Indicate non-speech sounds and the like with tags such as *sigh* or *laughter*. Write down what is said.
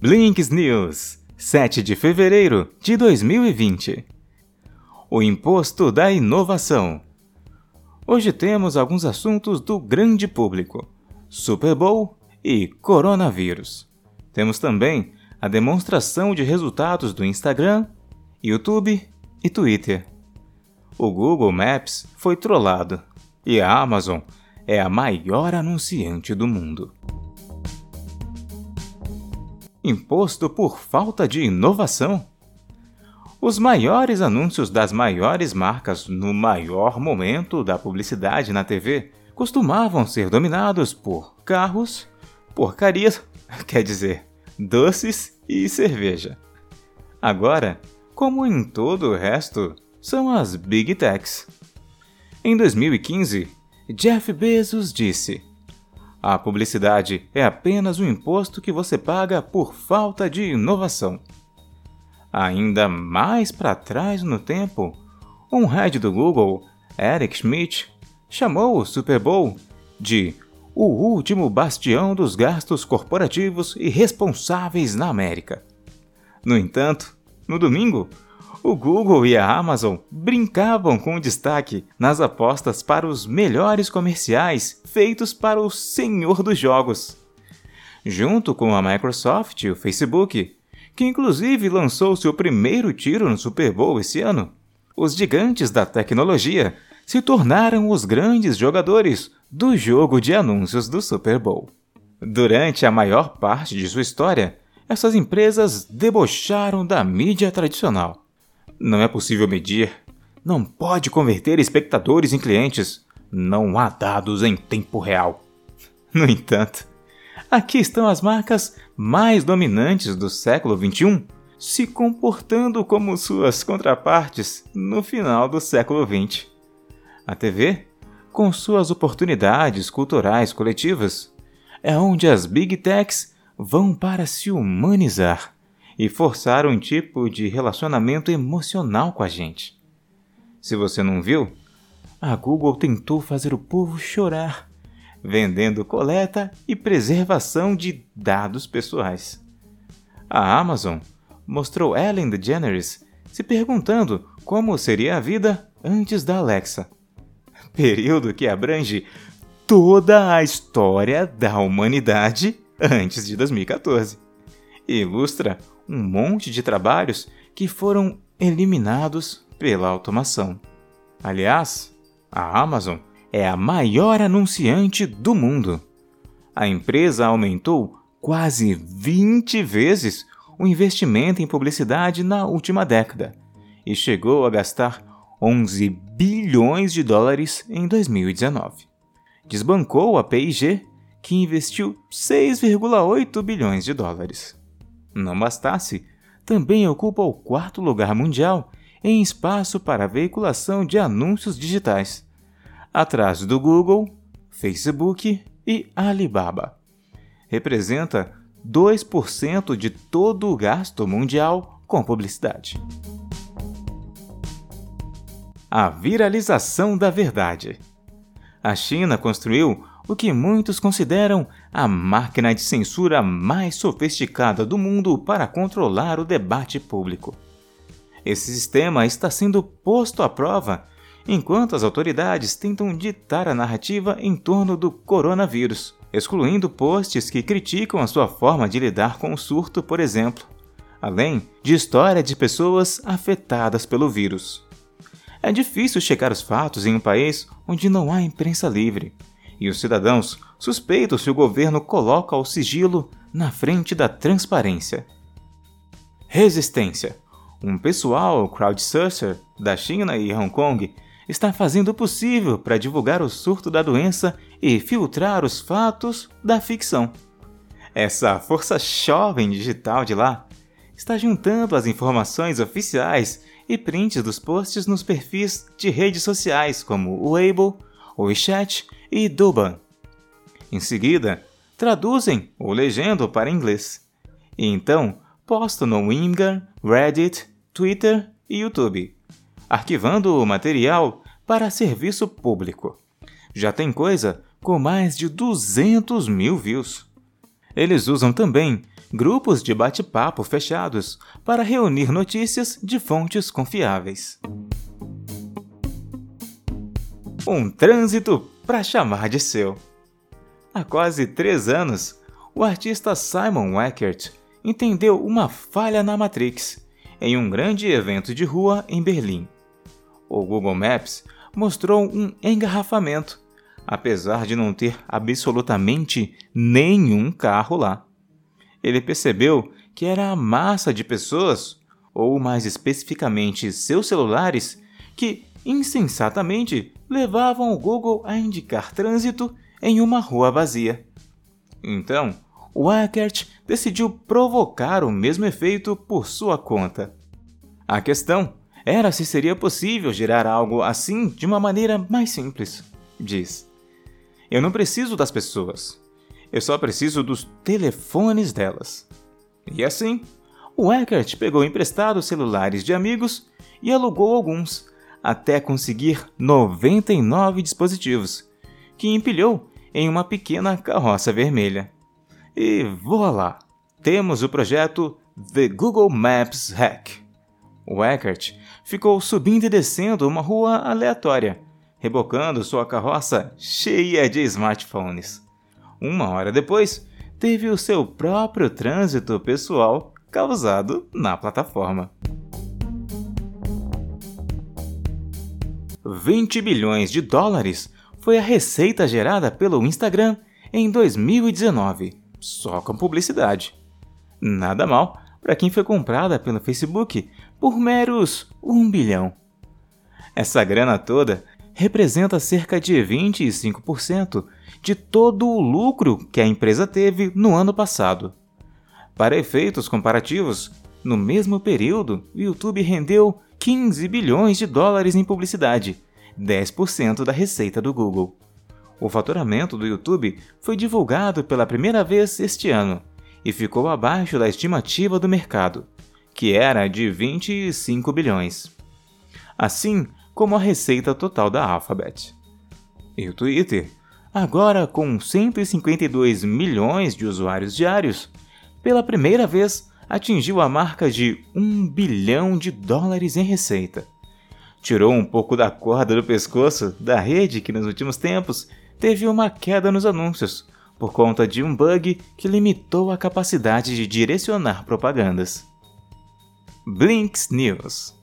Blinks News, 7 de fevereiro de 2020. O imposto da inovação. Hoje temos alguns assuntos do grande público: Super Bowl e coronavírus. Temos também a demonstração de resultados do Instagram, YouTube e Twitter. O Google Maps foi trollado e a Amazon é a maior anunciante do mundo imposto por falta de inovação. Os maiores anúncios das maiores marcas no maior momento da publicidade na TV costumavam ser dominados por carros, porcarias, *laughs* quer dizer, doces e cerveja. Agora, como em todo o resto, são as Big Techs. Em 2015, Jeff Bezos disse: a publicidade é apenas um imposto que você paga por falta de inovação. Ainda mais para trás no tempo, um head do Google, Eric Schmidt, chamou o Super Bowl de o último bastião dos gastos corporativos e responsáveis na América. No entanto, no domingo, o Google e a Amazon brincavam com destaque nas apostas para os melhores comerciais feitos para o senhor dos jogos. Junto com a Microsoft e o Facebook, que inclusive lançou seu primeiro tiro no Super Bowl esse ano, os gigantes da tecnologia se tornaram os grandes jogadores do jogo de anúncios do Super Bowl. Durante a maior parte de sua história, essas empresas debocharam da mídia tradicional não é possível medir. Não pode converter espectadores em clientes. Não há dados em tempo real. No entanto, aqui estão as marcas mais dominantes do século XXI se comportando como suas contrapartes no final do século XX. A TV, com suas oportunidades culturais coletivas, é onde as Big Techs vão para se humanizar e forçar um tipo de relacionamento emocional com a gente. Se você não viu, a Google tentou fazer o povo chorar, vendendo coleta e preservação de dados pessoais. A Amazon mostrou Ellen DeGeneres se perguntando como seria a vida antes da Alexa. Período que abrange toda a história da humanidade antes de 2014. Ilustra um monte de trabalhos que foram eliminados pela automação. Aliás, a Amazon é a maior anunciante do mundo. A empresa aumentou quase 20 vezes o investimento em publicidade na última década e chegou a gastar 11 bilhões de dólares em 2019. Desbancou a P&G, que investiu 6,8 bilhões de dólares. Não bastasse, também ocupa o quarto lugar mundial em espaço para veiculação de anúncios digitais, atrás do Google, Facebook e Alibaba. Representa 2% de todo o gasto mundial com publicidade. A viralização da verdade. A China construiu o que muitos consideram a máquina de censura mais sofisticada do mundo para controlar o debate público. Esse sistema está sendo posto à prova enquanto as autoridades tentam ditar a narrativa em torno do coronavírus, excluindo posts que criticam a sua forma de lidar com o surto, por exemplo, além de história de pessoas afetadas pelo vírus. É difícil checar os fatos em um país onde não há imprensa livre, e os cidadãos suspeitam se o governo coloca o sigilo na frente da transparência. Resistência. Um pessoal crowdsourcer da China e Hong Kong está fazendo o possível para divulgar o surto da doença e filtrar os fatos da ficção. Essa força jovem digital de lá está juntando as informações oficiais e prints dos posts nos perfis de redes sociais como o Weibo, o WeChat e Duban. Em seguida, traduzem o legendo para inglês. E então postam no Imgur, Reddit, Twitter e YouTube, arquivando o material para serviço público. Já tem coisa com mais de 200 mil views. Eles usam também grupos de bate-papo fechados para reunir notícias de fontes confiáveis. Um trânsito para chamar de seu. Há quase três anos, o artista Simon Weckert entendeu uma falha na Matrix em um grande evento de rua em Berlim. O Google Maps mostrou um engarrafamento, apesar de não ter absolutamente nenhum carro lá. Ele percebeu que era a massa de pessoas, ou mais especificamente seus celulares, que insensatamente levavam o Google a indicar trânsito em uma rua vazia. Então, o Eckert decidiu provocar o mesmo efeito por sua conta. A questão era se seria possível gerar algo assim de uma maneira mais simples, diz. Eu não preciso das pessoas, eu só preciso dos telefones delas. E assim, o Eckert pegou emprestados celulares de amigos e alugou alguns, até conseguir 99 dispositivos, que empilhou em uma pequena carroça vermelha. E voa lá! Temos o projeto The Google Maps Hack. O Eckert ficou subindo e descendo uma rua aleatória, rebocando sua carroça cheia de smartphones. Uma hora depois, teve o seu próprio trânsito pessoal causado na plataforma. 20 bilhões de dólares foi a receita gerada pelo Instagram em 2019, só com publicidade. Nada mal para quem foi comprada pelo Facebook por meros 1 bilhão. Essa grana toda representa cerca de 25% de todo o lucro que a empresa teve no ano passado. Para efeitos comparativos, no mesmo período, o YouTube rendeu 15 bilhões de dólares em publicidade, 10% da receita do Google. O faturamento do YouTube foi divulgado pela primeira vez este ano e ficou abaixo da estimativa do mercado, que era de 25 bilhões. Assim como a receita total da Alphabet. E o Twitter, agora com 152 milhões de usuários diários, pela primeira vez atingiu a marca de 1 bilhão de dólares em receita. Tirou um pouco da corda do pescoço da rede que nos últimos tempos teve uma queda nos anúncios por conta de um bug que limitou a capacidade de direcionar propagandas. Blinks News